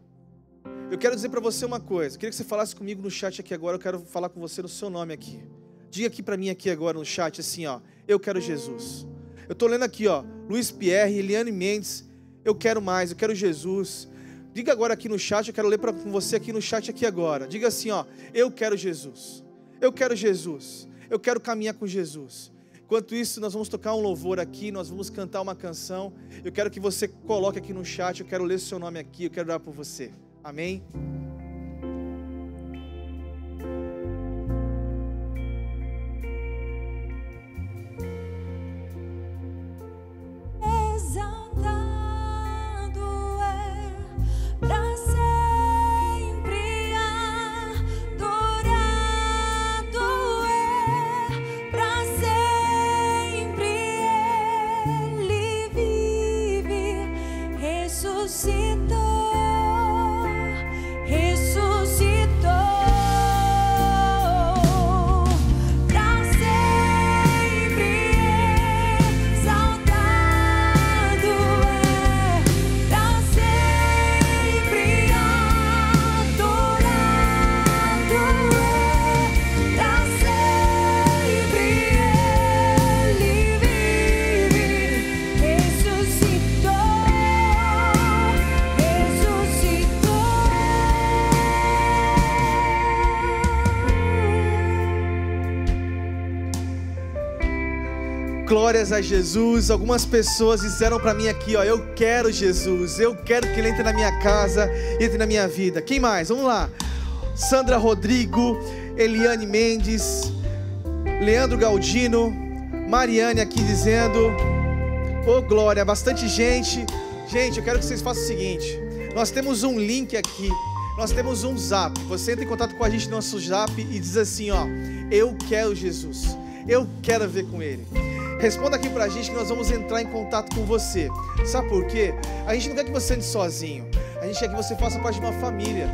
Eu quero dizer para você uma coisa. Eu queria que você falasse comigo no chat aqui agora. Eu quero falar com você no seu nome aqui. Diga aqui para mim aqui agora no chat assim, ó. Eu quero Jesus. Eu tô lendo aqui, ó. Luiz Pierre, Eliane Mendes. Eu quero mais. Eu quero Jesus. Diga agora aqui no chat. Eu quero ler para você aqui no chat aqui agora. Diga assim, ó. Eu quero Jesus. Eu quero Jesus. Eu quero caminhar com Jesus. Enquanto isso, nós vamos tocar um louvor aqui, nós vamos cantar uma canção. Eu quero que você coloque aqui no chat, eu quero ler seu nome aqui, eu quero dar por você. Amém? Glórias a Jesus. Algumas pessoas disseram para mim aqui, ó, eu quero Jesus, eu quero que ele entre na minha casa, entre na minha vida. Quem mais? Vamos lá. Sandra Rodrigo, Eliane Mendes, Leandro Galdino, Mariane aqui dizendo, ô oh, glória, bastante gente. Gente, eu quero que vocês façam o seguinte: nós temos um link aqui, nós temos um zap. Você entra em contato com a gente no nosso zap e diz assim: ó, eu quero Jesus, eu quero ver com Ele. Responda aqui pra gente que nós vamos entrar em contato com você. Sabe por quê? A gente não quer que você ande sozinho. A gente quer que você faça parte de uma família.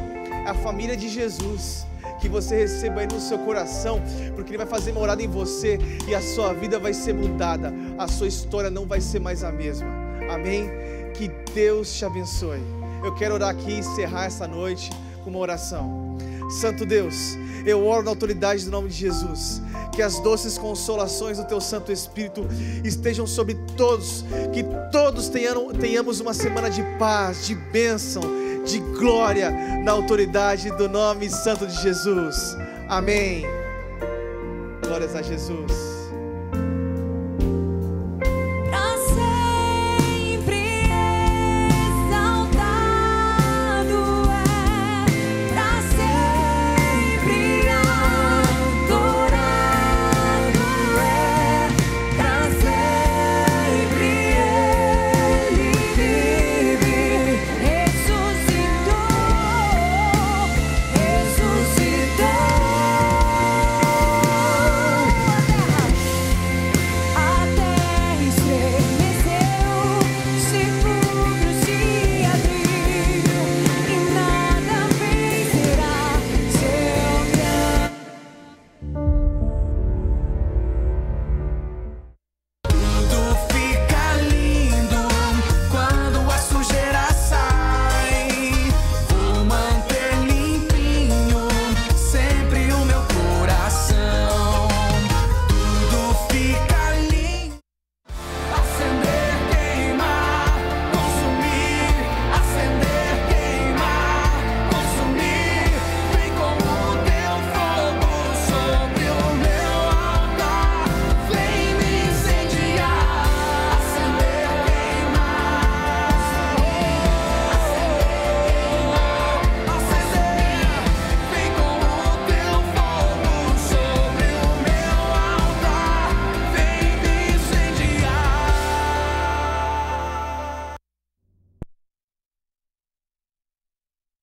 a família de Jesus. Que você receba aí no seu coração, porque Ele vai fazer morada em você e a sua vida vai ser mudada, a sua história não vai ser mais a mesma. Amém? Que Deus te abençoe. Eu quero orar aqui e encerrar essa noite com uma oração. Santo Deus, eu oro na autoridade do nome de Jesus. Que as doces consolações do Teu Santo Espírito estejam sobre todos. Que todos tenham, tenhamos uma semana de paz, de bênção, de glória na autoridade do nome santo de Jesus. Amém. Glórias a Jesus.